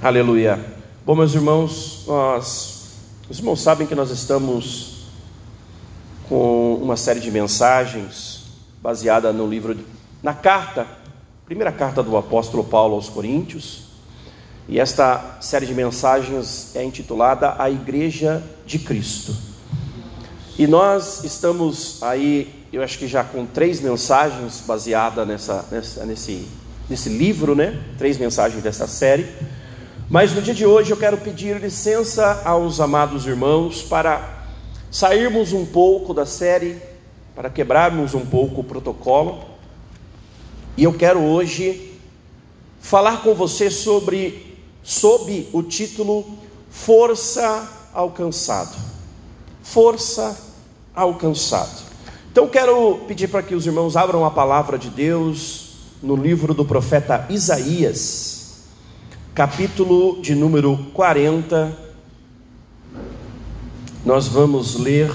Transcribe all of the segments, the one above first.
Aleluia. Bom, meus irmãos, nós, os irmãos sabem que nós estamos com uma série de mensagens baseada no livro, na carta, primeira carta do apóstolo Paulo aos Coríntios. E esta série de mensagens é intitulada A Igreja de Cristo. E nós estamos aí, eu acho que já com três mensagens baseadas nessa, nessa, nesse, nesse livro, né? Três mensagens dessa série. Mas no dia de hoje eu quero pedir licença aos amados irmãos para sairmos um pouco da série, para quebrarmos um pouco o protocolo. E eu quero hoje falar com você sobre sob o título Força alcançado. Força alcançado. Então quero pedir para que os irmãos abram a palavra de Deus no livro do profeta Isaías capítulo de número 40, nós vamos ler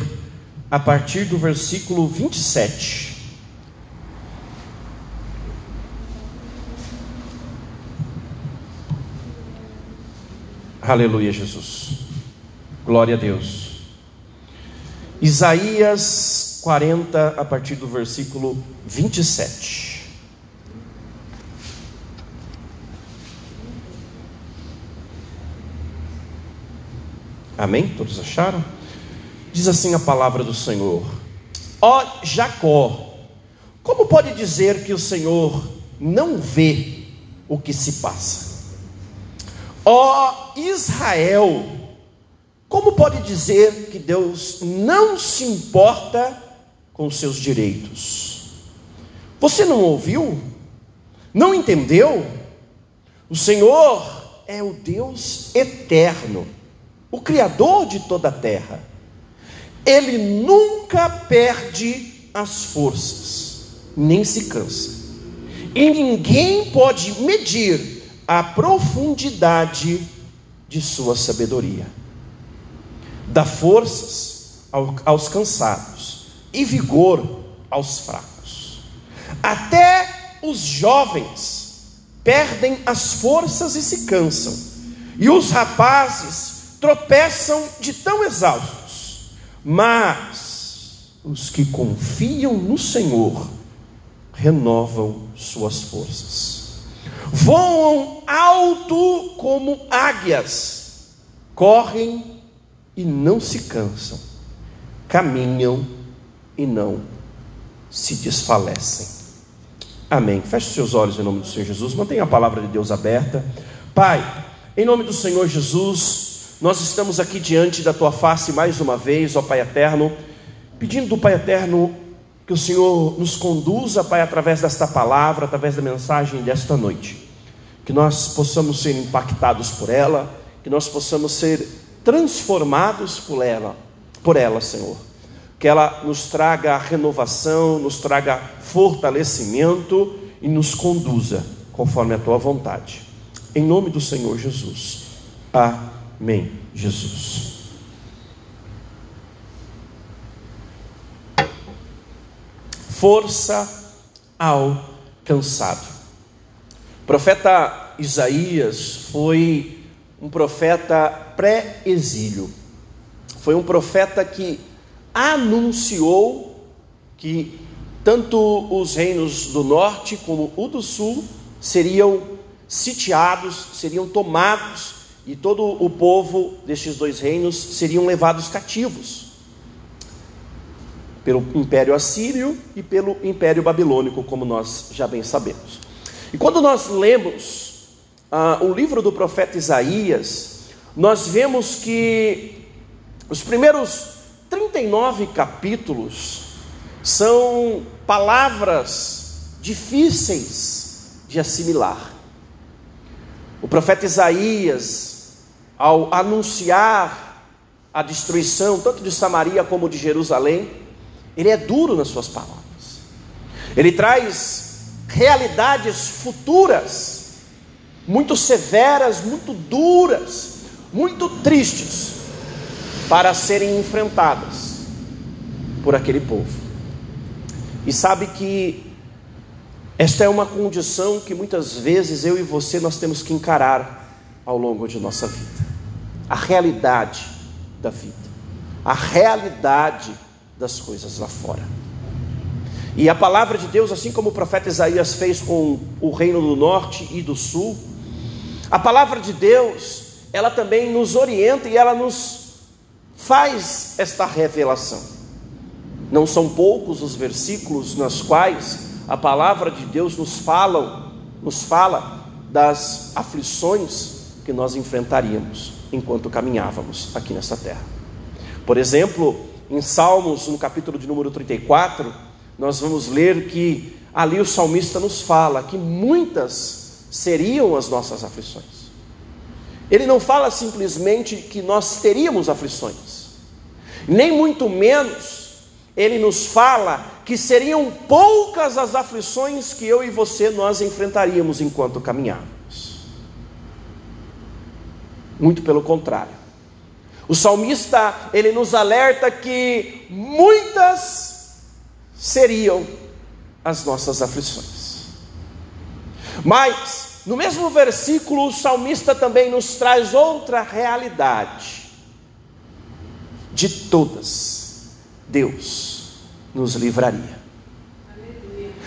a partir do versículo 27. Aleluia, Jesus. Glória a Deus. Isaías 40, a partir do versículo 27. Amém? Todos acharam? Diz assim a palavra do Senhor: Ó Jacó, como pode dizer que o Senhor não vê o que se passa? Ó Israel, como pode dizer que Deus não se importa com seus direitos? Você não ouviu? Não entendeu? O Senhor é o Deus eterno o Criador de toda a terra, ele nunca perde as forças, nem se cansa. E ninguém pode medir a profundidade de sua sabedoria. Dá forças aos cansados e vigor aos fracos. Até os jovens perdem as forças e se cansam, e os rapazes tropeçam de tão exaustos, mas os que confiam no Senhor renovam suas forças, voam alto como águias, correm e não se cansam, caminham e não se desfalecem. Amém. Feche seus olhos em nome do Senhor Jesus. Mantenha a palavra de Deus aberta. Pai, em nome do Senhor Jesus, nós estamos aqui diante da tua face mais uma vez, ó Pai eterno, pedindo do Pai eterno que o Senhor nos conduza, Pai, através desta palavra, através da mensagem desta noite. Que nós possamos ser impactados por ela, que nós possamos ser transformados por ela, por ela, Senhor. Que ela nos traga renovação, nos traga fortalecimento e nos conduza conforme a tua vontade. Em nome do Senhor Jesus. Amém. Amém, Jesus. Força ao cansado. O profeta Isaías foi um profeta pré-exílio. Foi um profeta que anunciou que tanto os reinos do norte como o do sul seriam sitiados, seriam tomados e todo o povo destes dois reinos seriam levados cativos pelo Império Assírio e pelo Império Babilônico, como nós já bem sabemos. E quando nós lemos ah, o livro do profeta Isaías, nós vemos que os primeiros 39 capítulos são palavras difíceis de assimilar. O profeta Isaías ao anunciar a destruição tanto de Samaria como de Jerusalém, ele é duro nas suas palavras. Ele traz realidades futuras, muito severas, muito duras, muito tristes, para serem enfrentadas por aquele povo. E sabe que esta é uma condição que muitas vezes eu e você nós temos que encarar ao longo de nossa vida. A realidade da vida, a realidade das coisas lá fora. E a palavra de Deus, assim como o profeta Isaías fez com o reino do norte e do sul, a palavra de Deus, ela também nos orienta e ela nos faz esta revelação. Não são poucos os versículos nos quais a palavra de Deus nos fala, nos fala das aflições que nós enfrentaríamos enquanto caminhávamos aqui nessa terra. Por exemplo, em Salmos, no capítulo de número 34, nós vamos ler que ali o salmista nos fala que muitas seriam as nossas aflições. Ele não fala simplesmente que nós teríamos aflições, nem muito menos ele nos fala que seriam poucas as aflições que eu e você nós enfrentaríamos enquanto caminhávamos. Muito pelo contrário. O salmista, ele nos alerta que muitas seriam as nossas aflições. Mas, no mesmo versículo, o salmista também nos traz outra realidade. De todas Deus nos livraria.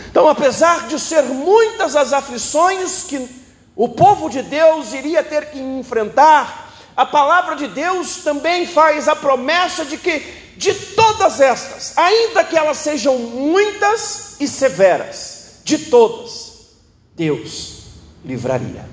Então, apesar de ser muitas as aflições que o povo de Deus iria ter que enfrentar, a palavra de Deus também faz a promessa de que de todas estas, ainda que elas sejam muitas e severas, de todas, Deus livraria.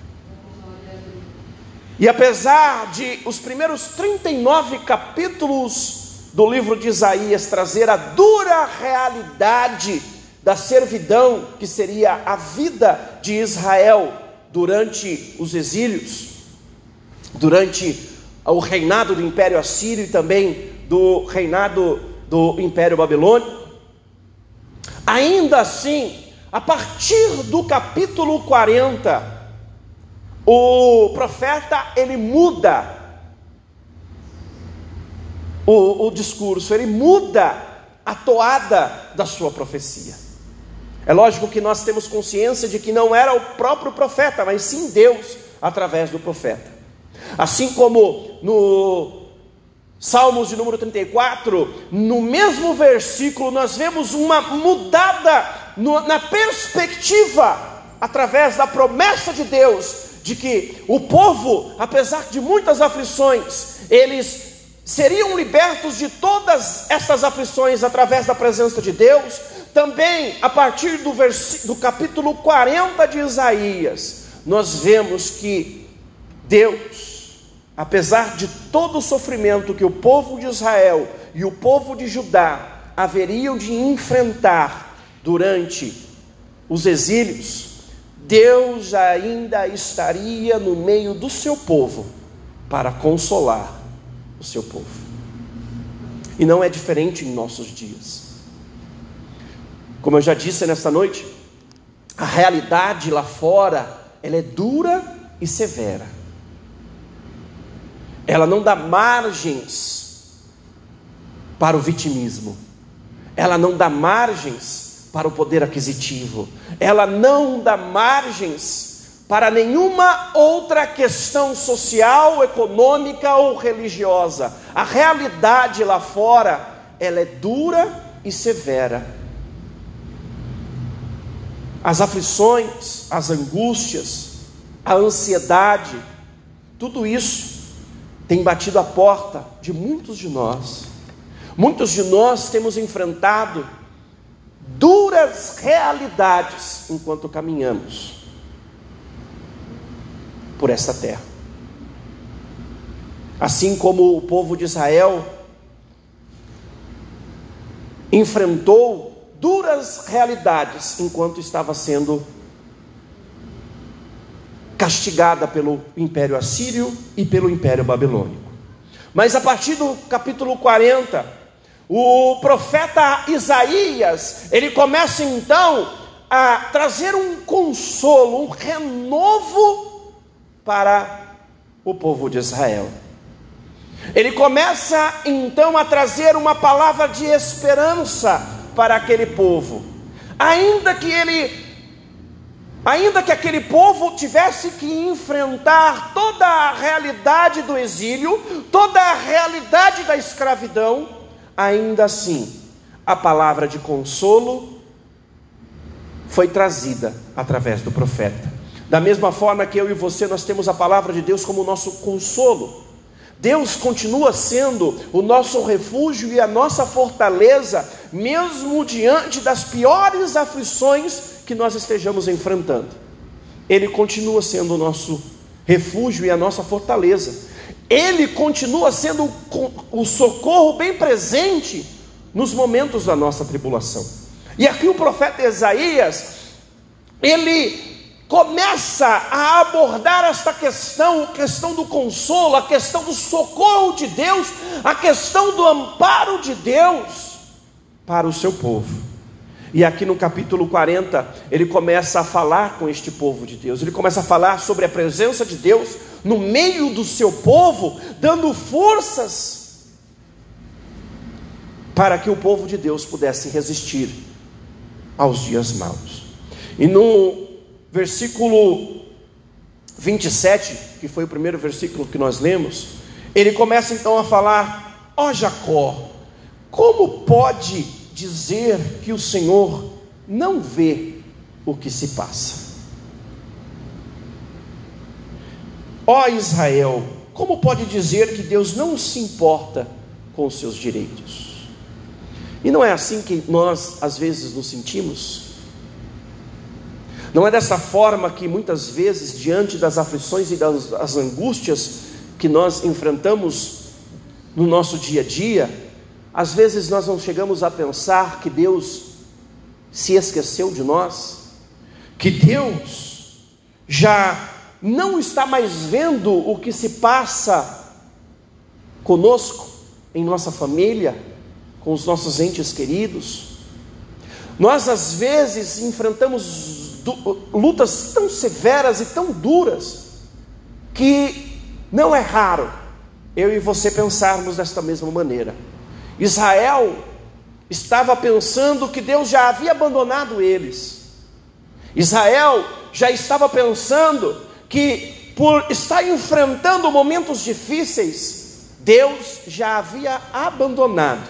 E apesar de os primeiros 39 capítulos do livro de Isaías trazer a dura realidade da servidão que seria a vida de Israel durante os exílios, durante o reinado do Império Assírio e também do reinado do Império Babilônico. Ainda assim, a partir do capítulo 40, o profeta ele muda o, o discurso, ele muda a toada da sua profecia. É lógico que nós temos consciência de que não era o próprio profeta, mas sim Deus através do profeta. Assim como no Salmos de número 34, no mesmo versículo, nós vemos uma mudada no, na perspectiva, através da promessa de Deus, de que o povo, apesar de muitas aflições, eles seriam libertos de todas essas aflições através da presença de Deus, também a partir do, do capítulo 40 de Isaías, nós vemos que Deus, apesar de todo o sofrimento que o povo de Israel e o povo de Judá haveriam de enfrentar durante os exílios, Deus ainda estaria no meio do seu povo para consolar o seu povo. E não é diferente em nossos dias. Como eu já disse nesta noite, a realidade lá fora, ela é dura e severa. Ela não dá margens para o vitimismo. Ela não dá margens para o poder aquisitivo. Ela não dá margens para nenhuma outra questão social, econômica ou religiosa. A realidade lá fora, ela é dura e severa. As aflições, as angústias, a ansiedade, tudo isso tem batido a porta de muitos de nós. Muitos de nós temos enfrentado duras realidades enquanto caminhamos por esta terra. Assim como o povo de Israel enfrentou duras realidades enquanto estava sendo castigada pelo Império Assírio e pelo Império Babilônico. Mas a partir do capítulo 40, o profeta Isaías, ele começa então a trazer um consolo, um renovo para o povo de Israel. Ele começa então a trazer uma palavra de esperança para aquele povo, ainda que ele Ainda que aquele povo tivesse que enfrentar toda a realidade do exílio, toda a realidade da escravidão, ainda assim, a palavra de consolo foi trazida através do profeta. Da mesma forma que eu e você, nós temos a palavra de Deus como nosso consolo. Deus continua sendo o nosso refúgio e a nossa fortaleza, mesmo diante das piores aflições que nós estejamos enfrentando. Ele continua sendo o nosso refúgio e a nossa fortaleza. Ele continua sendo o socorro bem presente nos momentos da nossa tribulação. E aqui o profeta Isaías, ele começa a abordar esta questão, a questão do consolo, a questão do socorro de Deus, a questão do amparo de Deus para o seu povo. E aqui no capítulo 40, ele começa a falar com este povo de Deus, ele começa a falar sobre a presença de Deus no meio do seu povo, dando forças para que o povo de Deus pudesse resistir aos dias maus. E no versículo 27, que foi o primeiro versículo que nós lemos, ele começa então a falar: Ó oh Jacó, como pode dizer que o Senhor não vê o que se passa. Ó Israel, como pode dizer que Deus não se importa com os seus direitos? E não é assim que nós às vezes nos sentimos? Não é dessa forma que muitas vezes, diante das aflições e das, angústias que nós enfrentamos no nosso dia a dia, às vezes nós não chegamos a pensar que Deus se esqueceu de nós, que Deus já não está mais vendo o que se passa conosco, em nossa família, com os nossos entes queridos. Nós às vezes enfrentamos lutas tão severas e tão duras que não é raro eu e você pensarmos desta mesma maneira. Israel estava pensando que Deus já havia abandonado eles. Israel já estava pensando que, por estar enfrentando momentos difíceis, Deus já havia abandonado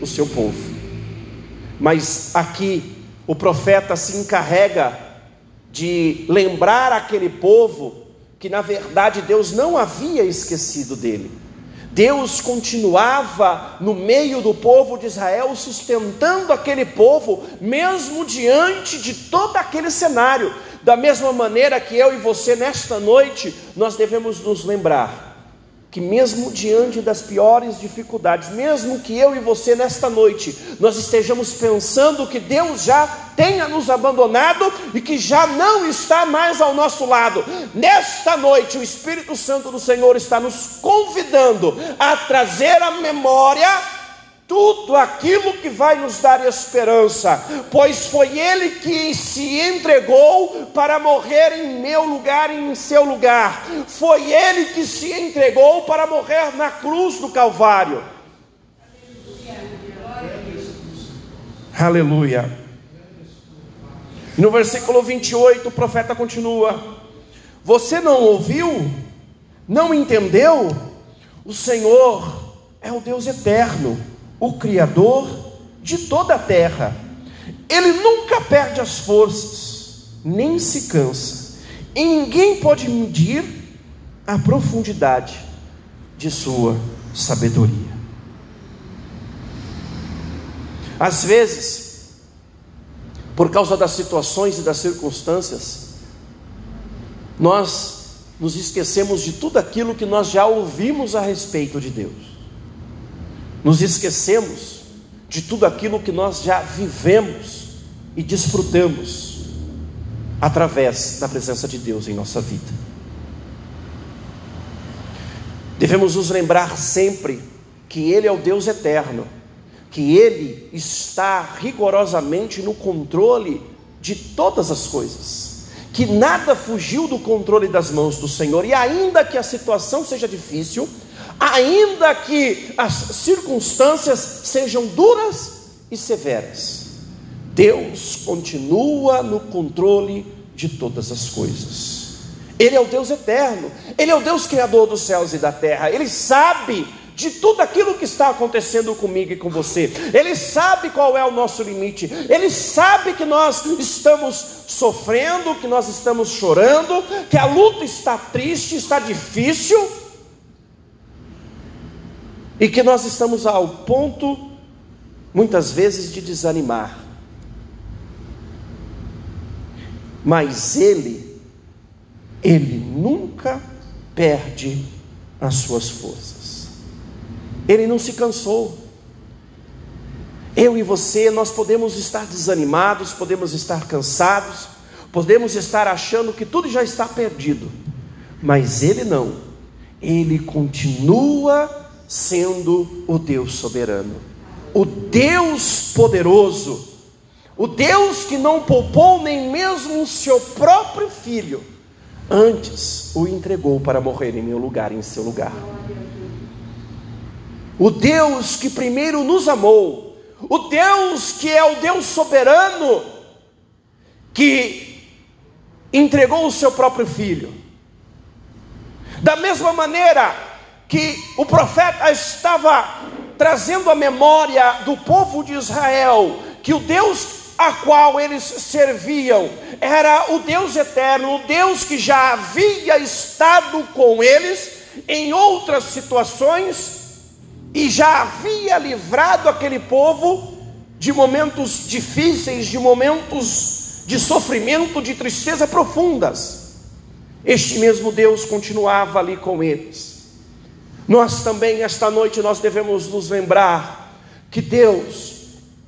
o seu povo. Mas aqui o profeta se encarrega de lembrar aquele povo que, na verdade, Deus não havia esquecido dele. Deus continuava no meio do povo de Israel, sustentando aquele povo, mesmo diante de todo aquele cenário. Da mesma maneira que eu e você, nesta noite, nós devemos nos lembrar que mesmo diante das piores dificuldades, mesmo que eu e você nesta noite nós estejamos pensando que Deus já tenha nos abandonado e que já não está mais ao nosso lado, nesta noite o Espírito Santo do Senhor está nos convidando a trazer a memória tudo aquilo que vai nos dar esperança, pois foi Ele que se entregou para morrer em meu lugar e em seu lugar, foi Ele que se entregou para morrer na cruz do Calvário. Aleluia. No versículo 28, o profeta continua: Você não ouviu? Não entendeu? O Senhor é o Deus eterno o Criador de toda a terra. Ele nunca perde as forças, nem se cansa, e ninguém pode medir a profundidade de sua sabedoria. Às vezes, por causa das situações e das circunstâncias, nós nos esquecemos de tudo aquilo que nós já ouvimos a respeito de Deus nos esquecemos de tudo aquilo que nós já vivemos e desfrutamos através da presença de Deus em nossa vida. Devemos nos lembrar sempre que Ele é o Deus eterno, que Ele está rigorosamente no controle de todas as coisas, que nada fugiu do controle das mãos do Senhor, e ainda que a situação seja difícil, ainda que as circunstâncias sejam duras e severas, Deus continua no controle de todas as coisas. Ele é o Deus eterno, Ele é o Deus criador dos céus e da terra, Ele sabe de tudo aquilo que está acontecendo comigo e com você. Ele sabe qual é o nosso limite. Ele sabe que nós estamos sofrendo, que nós estamos chorando, que a luta está triste, está difícil. E que nós estamos ao ponto, muitas vezes, de desanimar. Mas Ele, Ele nunca perde as suas forças. Ele não se cansou. Eu e você, nós podemos estar desanimados, podemos estar cansados, podemos estar achando que tudo já está perdido, mas Ele não, Ele continua sendo o Deus soberano, o Deus poderoso, o Deus que não poupou nem mesmo o seu próprio filho, antes o entregou para morrer em meu lugar, em seu lugar o Deus que primeiro nos amou, o Deus que é o Deus soberano, que entregou o seu próprio filho. Da mesma maneira que o profeta estava trazendo a memória do povo de Israel, que o Deus a qual eles serviam era o Deus eterno, o Deus que já havia estado com eles em outras situações e já havia livrado aquele povo de momentos difíceis, de momentos de sofrimento, de tristeza profundas. Este mesmo Deus continuava ali com eles. Nós também esta noite nós devemos nos lembrar que Deus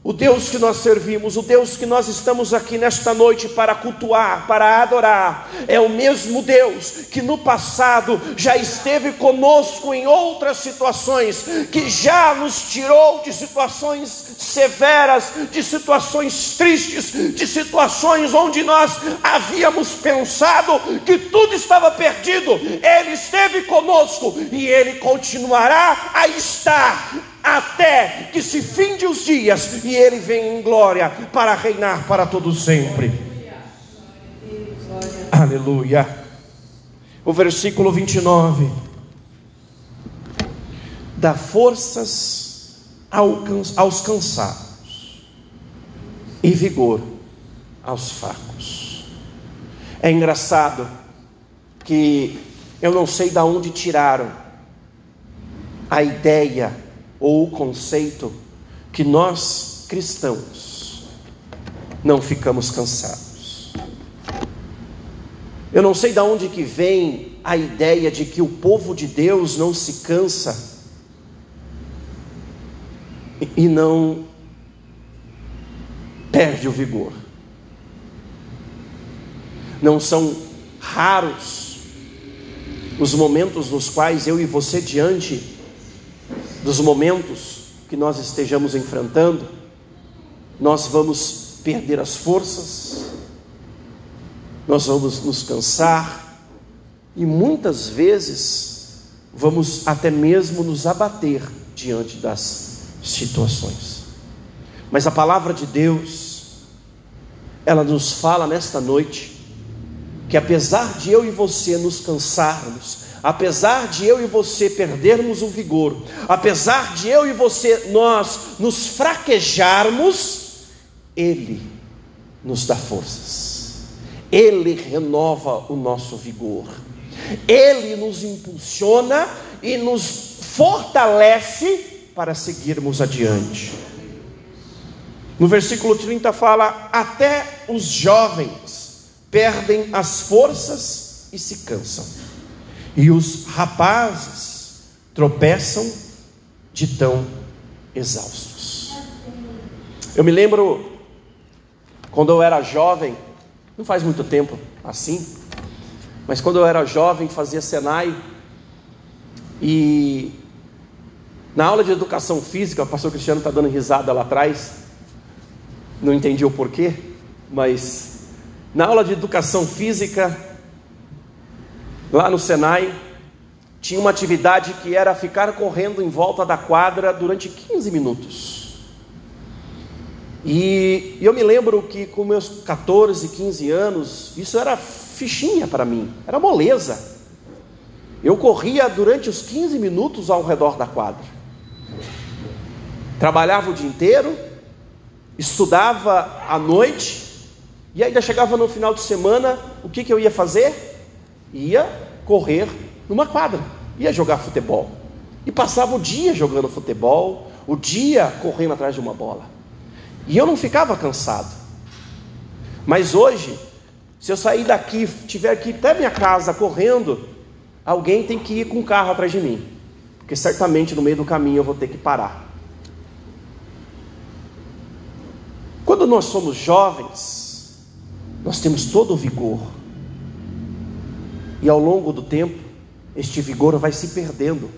o Deus que nós servimos, o Deus que nós estamos aqui nesta noite para cultuar, para adorar, é o mesmo Deus que no passado já esteve conosco em outras situações, que já nos tirou de situações severas, de situações tristes, de situações onde nós havíamos pensado que tudo estava perdido. Ele esteve conosco e ele continuará a estar até que se finde os dias e ele vem em glória para reinar para todo sempre. Aleluia. O versículo 29 dá forças aos cansados e vigor aos fracos. É engraçado que eu não sei de onde tiraram a ideia ou o conceito que nós cristãos não ficamos cansados. Eu não sei de onde que vem a ideia de que o povo de Deus não se cansa e não perde o vigor. Não são raros os momentos nos quais eu e você diante dos momentos que nós estejamos enfrentando, nós vamos perder as forças, nós vamos nos cansar e muitas vezes vamos até mesmo nos abater diante das situações. Mas a palavra de Deus, ela nos fala nesta noite que apesar de eu e você nos cansarmos, apesar de eu e você perdermos o vigor, apesar de eu e você nós nos fraquejarmos, Ele nos dá forças, Ele renova o nosso vigor, Ele nos impulsiona e nos fortalece para seguirmos adiante. No versículo 30 fala: Até os jovens perdem as forças e se cansam e os rapazes tropeçam de tão exaustos. Eu me lembro quando eu era jovem, não faz muito tempo assim, mas quando eu era jovem fazia Senai e na aula de educação física, o pastor Cristiano está dando risada lá atrás, não entendi o porquê, mas na aula de educação física lá no Senai, tinha uma atividade que era ficar correndo em volta da quadra durante 15 minutos. E eu me lembro que com meus 14, 15 anos, isso era fichinha para mim, era moleza. Eu corria durante os 15 minutos ao redor da quadra. Trabalhava o dia inteiro, estudava à noite, e ainda chegava no final de semana, o que, que eu ia fazer? Ia correr numa quadra, ia jogar futebol. E passava o dia jogando futebol, o dia correndo atrás de uma bola. E eu não ficava cansado. Mas hoje, se eu sair daqui, tiver que ir até minha casa correndo, alguém tem que ir com o carro atrás de mim. Porque certamente no meio do caminho eu vou ter que parar. Quando nós somos jovens, nós temos todo o vigor. E ao longo do tempo, este vigor vai se perdendo.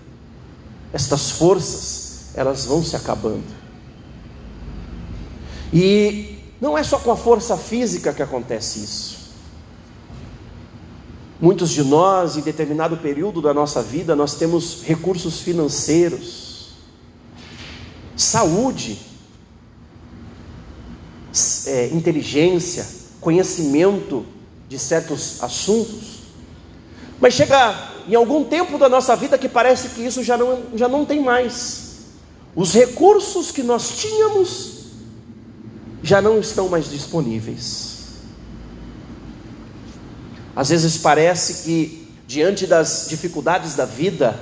Estas forças, elas vão se acabando. E não é só com a força física que acontece isso. Muitos de nós, em determinado período da nossa vida, nós temos recursos financeiros, saúde, é, inteligência, conhecimento de certos assuntos, mas chega em algum tempo da nossa vida que parece que isso já não, já não tem mais. Os recursos que nós tínhamos já não estão mais disponíveis. Às vezes parece que, diante das dificuldades da vida,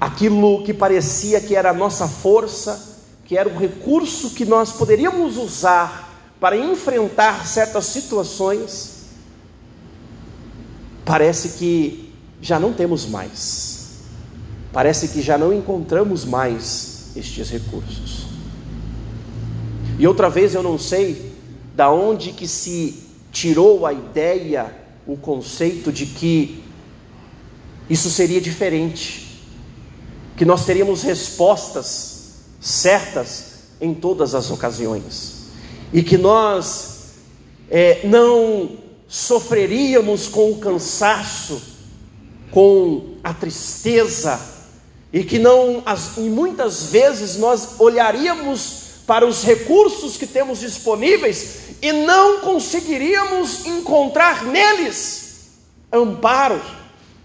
aquilo que parecia que era a nossa força, que era o recurso que nós poderíamos usar para enfrentar certas situações, parece que já não temos mais, parece que já não encontramos mais estes recursos. E outra vez eu não sei da onde que se tirou a ideia, o conceito de que isso seria diferente, que nós teríamos respostas certas em todas as ocasiões, e que nós é, não sofreríamos com o cansaço, com a tristeza, e que não, as, e muitas vezes nós olharíamos para os recursos que temos disponíveis e não conseguiríamos encontrar neles amparo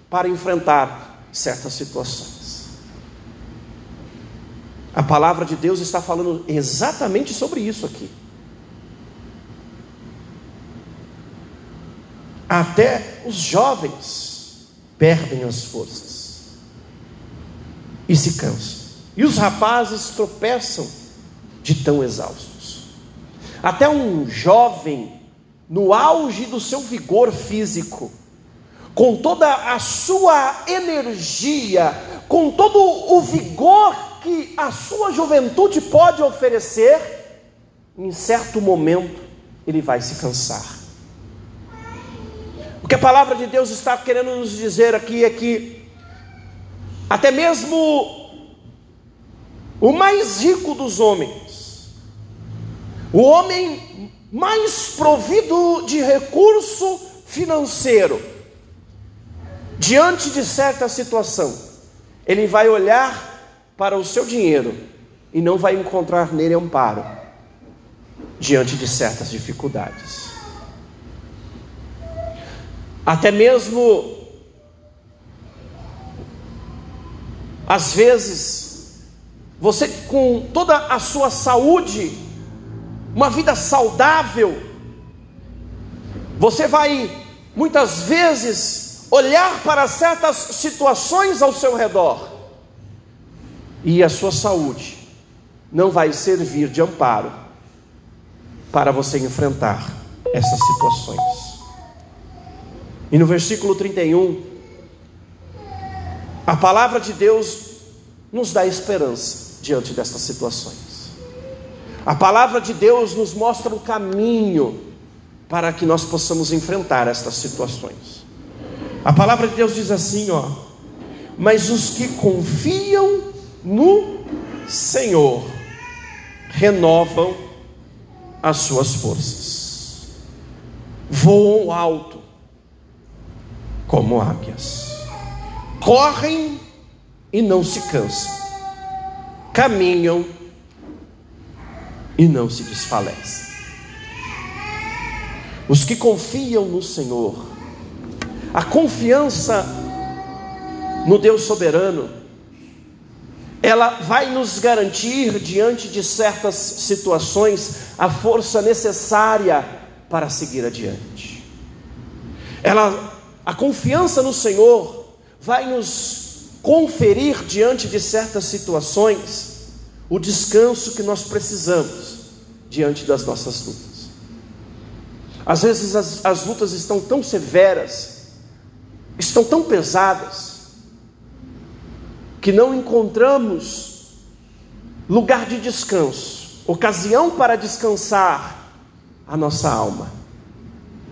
para enfrentar certas situações. A palavra de Deus está falando exatamente sobre isso aqui. Até os jovens perdem as forças e se cansam, e os rapazes tropeçam de tão exaustos. Até um jovem, no auge do seu vigor físico, com toda a sua energia, com todo o vigor que a sua juventude pode oferecer, em certo momento ele vai se cansar. O que a palavra de Deus está querendo nos dizer aqui é que, até mesmo o mais rico dos homens, o homem mais provido de recurso financeiro, diante de certa situação, ele vai olhar para o seu dinheiro e não vai encontrar nele amparo diante de certas dificuldades. Até mesmo, às vezes, você com toda a sua saúde uma vida saudável, você vai muitas vezes olhar para certas situações ao seu redor e a sua saúde não vai servir de amparo para você enfrentar essas situações. E no versículo 31, a palavra de Deus nos dá esperança diante dessas situações. A palavra de Deus nos mostra o caminho para que nós possamos enfrentar estas situações. A palavra de Deus diz assim, ó: "Mas os que confiam no Senhor renovam as suas forças. Voam alto como águias. Correm e não se cansam. Caminham e não se desfalecem. Os que confiam no Senhor, a confiança no Deus soberano, ela vai nos garantir, diante de certas situações, a força necessária para seguir adiante. Ela, a confiança no Senhor vai nos conferir diante de certas situações o descanso que nós precisamos diante das nossas lutas. Às vezes as, as lutas estão tão severas, estão tão pesadas, que não encontramos lugar de descanso, ocasião para descansar a nossa alma.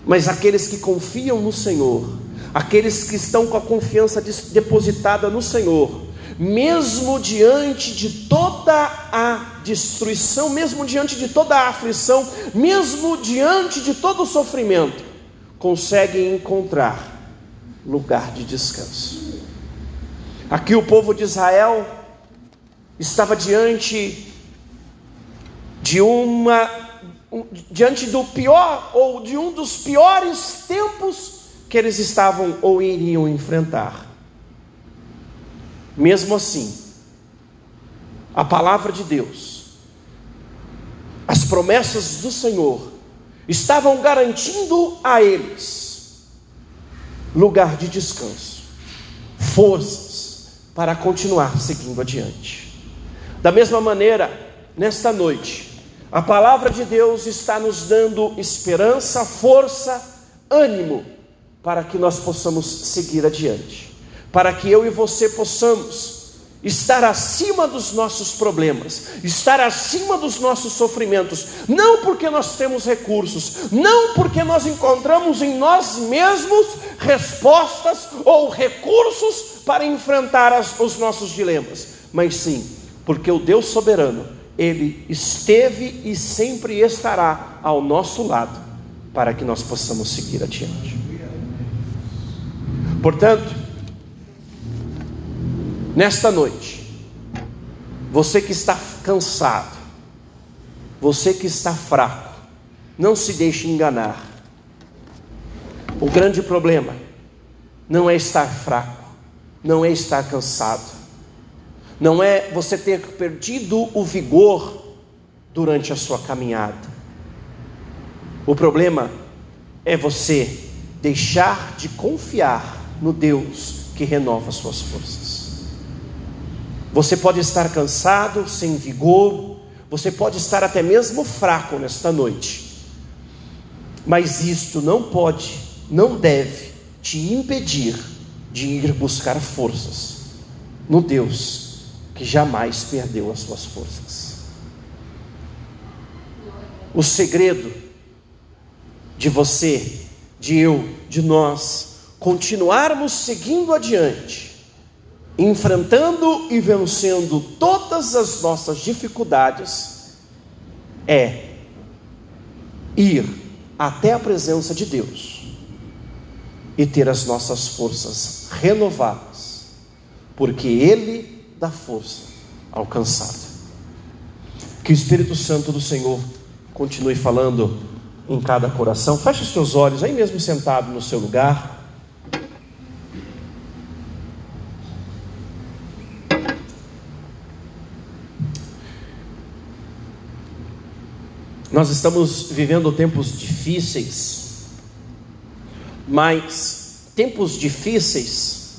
Mas aqueles que confiam no Senhor, aqueles que estão com a confiança depositada no Senhor, mesmo diante de toda a destruição, mesmo diante de toda a aflição, mesmo diante de todo o sofrimento, conseguem encontrar lugar de descanso. Aqui o povo de Israel estava diante de uma diante do pior ou de um dos piores tempos que eles estavam ou iriam enfrentar. Mesmo assim, a palavra de Deus, as promessas do Senhor, estavam garantindo a eles lugar de descanso, forças para continuar seguindo adiante. Da mesma maneira, nesta noite, a palavra de Deus está nos dando esperança, força, ânimo para que nós possamos seguir adiante para que eu e você possamos estar acima dos nossos problemas, estar acima dos nossos sofrimentos, não porque nós temos recursos, não porque nós encontramos em nós mesmos respostas ou recursos para enfrentar as, os nossos dilemas, mas sim porque o Deus soberano, Ele esteve e sempre estará ao nosso lado, para que nós possamos seguir adiante. Portanto, Nesta noite, você que está cansado, você que está fraco, não se deixe enganar. O grande problema não é estar fraco, não é estar cansado, não é você ter perdido o vigor durante a sua caminhada. O problema é você deixar de confiar no Deus que renova suas forças. Você pode estar cansado, sem vigor, você pode estar até mesmo fraco nesta noite, mas isto não pode, não deve te impedir de ir buscar forças no Deus que jamais perdeu as suas forças. O segredo de você, de eu, de nós continuarmos seguindo adiante enfrentando e vencendo todas as nossas dificuldades, é ir até a presença de Deus e ter as nossas forças renovadas, porque Ele dá força alcançada. Que o Espírito Santo do Senhor continue falando em cada coração. Feche os seus olhos, aí mesmo sentado no seu lugar. Nós estamos vivendo tempos difíceis, mas tempos difíceis,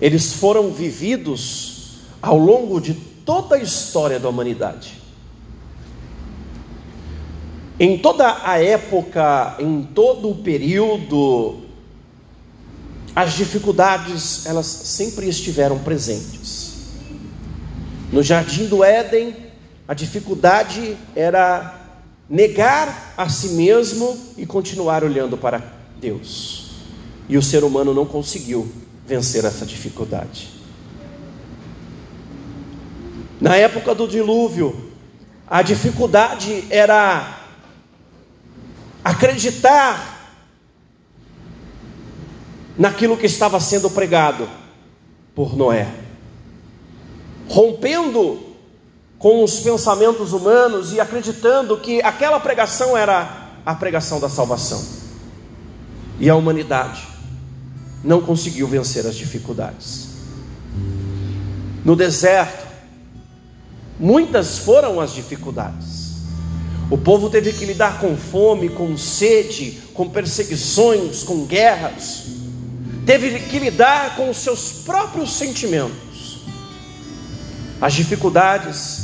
eles foram vividos ao longo de toda a história da humanidade. Em toda a época, em todo o período, as dificuldades elas sempre estiveram presentes. No jardim do Éden, a dificuldade era negar a si mesmo e continuar olhando para Deus. E o ser humano não conseguiu vencer essa dificuldade. Na época do dilúvio, a dificuldade era acreditar naquilo que estava sendo pregado por Noé, rompendo com os pensamentos humanos e acreditando que aquela pregação era a pregação da salvação. E a humanidade não conseguiu vencer as dificuldades. No deserto, muitas foram as dificuldades. O povo teve que lidar com fome, com sede, com perseguições, com guerras. Teve que lidar com os seus próprios sentimentos. As dificuldades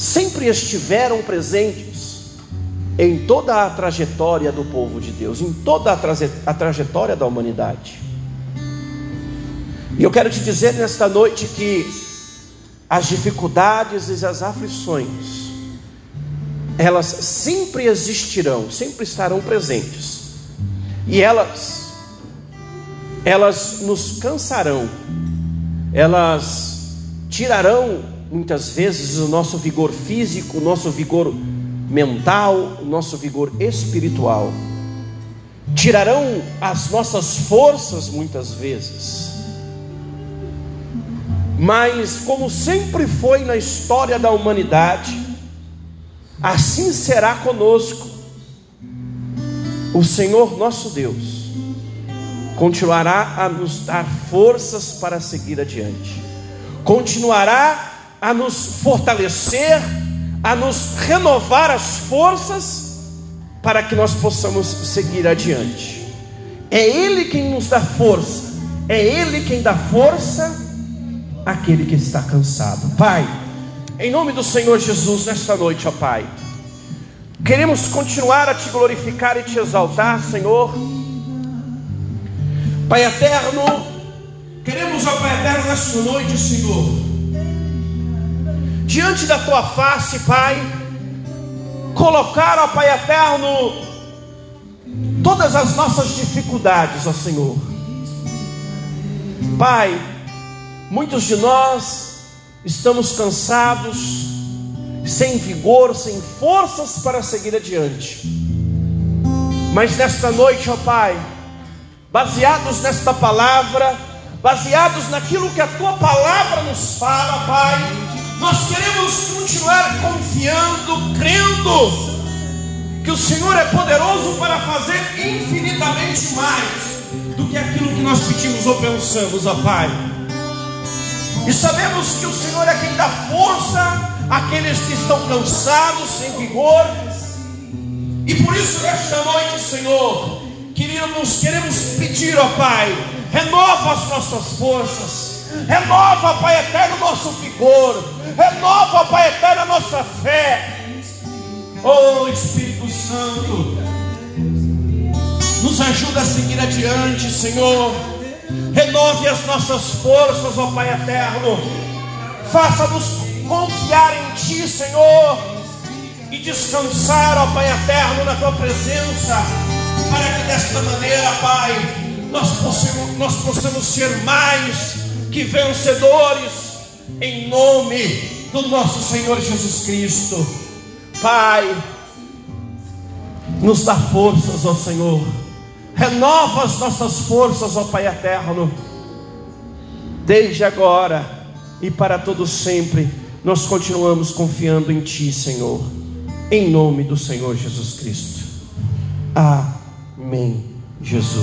sempre estiveram presentes em toda a trajetória do povo de Deus, em toda a, traje a trajetória da humanidade. E eu quero te dizer nesta noite que as dificuldades e as aflições elas sempre existirão, sempre estarão presentes. E elas elas nos cansarão. Elas tirarão muitas vezes o nosso vigor físico, o nosso vigor mental, o nosso vigor espiritual. Tirarão as nossas forças muitas vezes. Mas, como sempre foi na história da humanidade, assim será conosco. O Senhor nosso Deus continuará a nos dar forças para seguir adiante, continuará a nos fortalecer, a nos renovar as forças para que nós possamos seguir adiante. É Ele quem nos dá força, é Ele quem dá força àquele que está cansado. Pai, em nome do Senhor Jesus, nesta noite, ó Pai, queremos continuar a te glorificar e te exaltar, Senhor. Pai eterno, queremos, ó Pai eterno, nesta noite, Senhor, diante da tua face, Pai, colocar, ó Pai eterno, todas as nossas dificuldades, ó Senhor. Pai, muitos de nós estamos cansados, sem vigor, sem forças para seguir adiante. Mas nesta noite, ó Pai, baseados nesta palavra, baseados naquilo que a tua palavra nos fala, Pai, nós queremos continuar confiando, crendo que o Senhor é poderoso para fazer infinitamente mais do que aquilo que nós pedimos ou pensamos, ó Pai. E sabemos que o Senhor é quem dá força àqueles que estão cansados, sem vigor. E por isso, nesta noite, Senhor, queremos, queremos pedir, ó Pai, renova as nossas forças, renova, Pai eterno, nosso vigor, renova, Pai eterno, a nossa fé. Oh Espírito Santo, nos ajuda a seguir adiante, Senhor. Renove as nossas forças, ó Pai eterno, faça-nos confiar em Ti, Senhor, e descansar, ó Pai eterno, na Tua presença, para que desta maneira, Pai, nós possamos, nós possamos ser mais que vencedores, em nome do nosso Senhor Jesus Cristo. Pai, nos dá forças, ó Senhor renova as nossas forças, ó Pai eterno, desde agora e para todo sempre, nós continuamos confiando em Ti, Senhor, em nome do Senhor Jesus Cristo. Amém, Jesus.